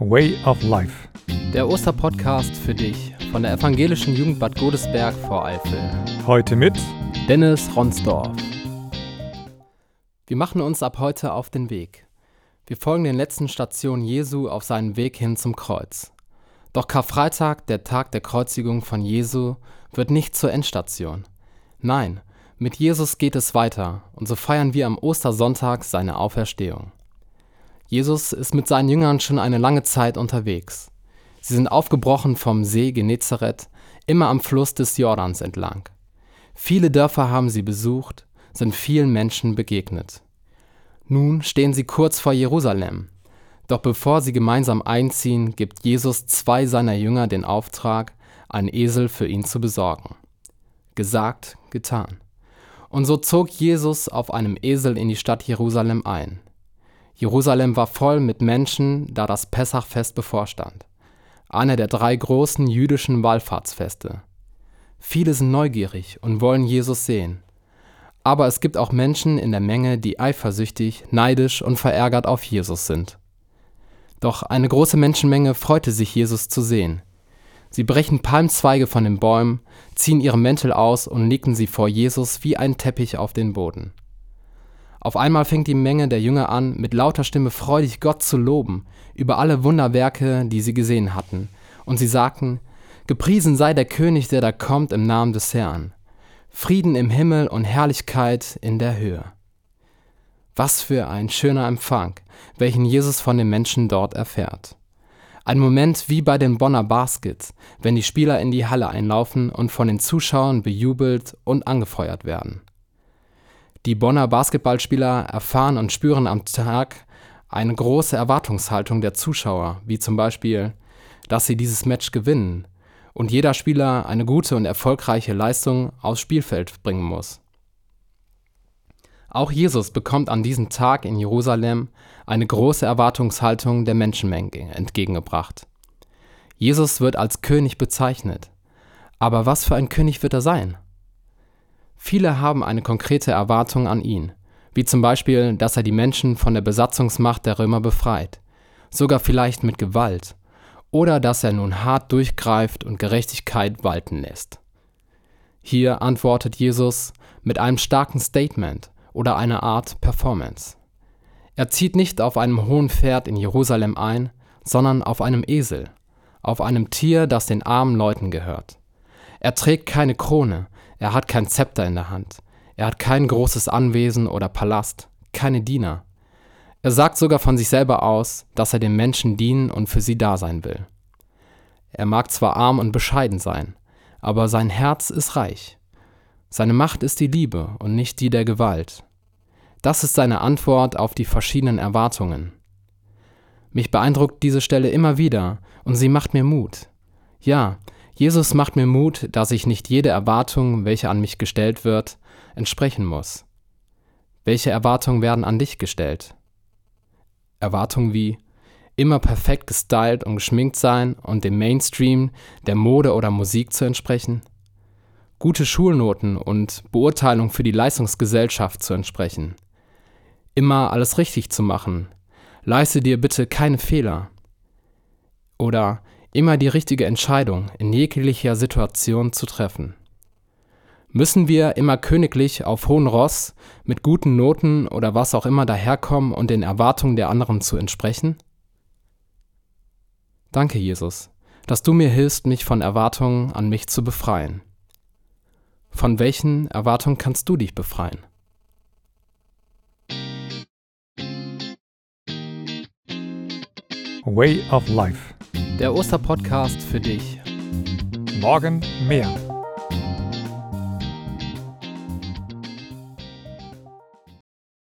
Way of Life. Der Osterpodcast für dich von der Evangelischen Jugend Bad Godesberg vor Eifel. Heute mit Dennis Ronsdorf. Wir machen uns ab heute auf den Weg. Wir folgen den letzten Stationen Jesu auf seinem Weg hin zum Kreuz. Doch Karfreitag, der Tag der Kreuzigung von Jesu, wird nicht zur Endstation. Nein, mit Jesus geht es weiter und so feiern wir am Ostersonntag seine Auferstehung. Jesus ist mit seinen Jüngern schon eine lange Zeit unterwegs. Sie sind aufgebrochen vom See Genezareth, immer am Fluss des Jordans entlang. Viele Dörfer haben sie besucht, sind vielen Menschen begegnet. Nun stehen sie kurz vor Jerusalem. Doch bevor sie gemeinsam einziehen, gibt Jesus zwei seiner Jünger den Auftrag, einen Esel für ihn zu besorgen. Gesagt, getan. Und so zog Jesus auf einem Esel in die Stadt Jerusalem ein. Jerusalem war voll mit Menschen, da das Pessachfest bevorstand, einer der drei großen jüdischen Wallfahrtsfeste. Viele sind neugierig und wollen Jesus sehen. Aber es gibt auch Menschen in der Menge, die eifersüchtig, neidisch und verärgert auf Jesus sind. Doch eine große Menschenmenge freute sich, Jesus zu sehen. Sie brechen Palmzweige von den Bäumen, ziehen ihre Mäntel aus und legten sie vor Jesus wie ein Teppich auf den Boden. Auf einmal fängt die Menge der Jünger an, mit lauter Stimme freudig Gott zu loben über alle Wunderwerke, die sie gesehen hatten. Und sie sagten, Gepriesen sei der König, der da kommt im Namen des Herrn. Frieden im Himmel und Herrlichkeit in der Höhe. Was für ein schöner Empfang, welchen Jesus von den Menschen dort erfährt. Ein Moment wie bei den Bonner Baskets, wenn die Spieler in die Halle einlaufen und von den Zuschauern bejubelt und angefeuert werden. Die Bonner Basketballspieler erfahren und spüren am Tag eine große Erwartungshaltung der Zuschauer, wie zum Beispiel, dass sie dieses Match gewinnen und jeder Spieler eine gute und erfolgreiche Leistung aufs Spielfeld bringen muss. Auch Jesus bekommt an diesem Tag in Jerusalem eine große Erwartungshaltung der Menschenmenge entgegengebracht. Jesus wird als König bezeichnet. Aber was für ein König wird er sein? Viele haben eine konkrete Erwartung an ihn, wie zum Beispiel, dass er die Menschen von der Besatzungsmacht der Römer befreit, sogar vielleicht mit Gewalt, oder dass er nun hart durchgreift und Gerechtigkeit walten lässt. Hier antwortet Jesus mit einem starken Statement oder einer Art Performance. Er zieht nicht auf einem hohen Pferd in Jerusalem ein, sondern auf einem Esel, auf einem Tier, das den armen Leuten gehört. Er trägt keine Krone, er hat kein Zepter in der Hand. Er hat kein großes Anwesen oder Palast, keine Diener. Er sagt sogar von sich selber aus, dass er den Menschen dienen und für sie da sein will. Er mag zwar arm und bescheiden sein, aber sein Herz ist reich. Seine Macht ist die Liebe und nicht die der Gewalt. Das ist seine Antwort auf die verschiedenen Erwartungen. Mich beeindruckt diese Stelle immer wieder und sie macht mir Mut. Ja, Jesus macht mir Mut, dass ich nicht jede Erwartung, welche an mich gestellt wird, entsprechen muss. Welche Erwartungen werden an dich gestellt? Erwartungen wie immer perfekt gestylt und geschminkt sein und dem Mainstream der Mode oder Musik zu entsprechen? Gute Schulnoten und Beurteilung für die Leistungsgesellschaft zu entsprechen? Immer alles richtig zu machen? Leiste dir bitte keine Fehler. Oder immer die richtige Entscheidung in jeglicher Situation zu treffen. Müssen wir immer königlich auf hohen Ross mit guten Noten oder was auch immer daherkommen und den Erwartungen der anderen zu entsprechen? Danke, Jesus, dass du mir hilfst, mich von Erwartungen an mich zu befreien. Von welchen Erwartungen kannst du dich befreien? Way of Life. Der Osterpodcast für dich. Morgen mehr.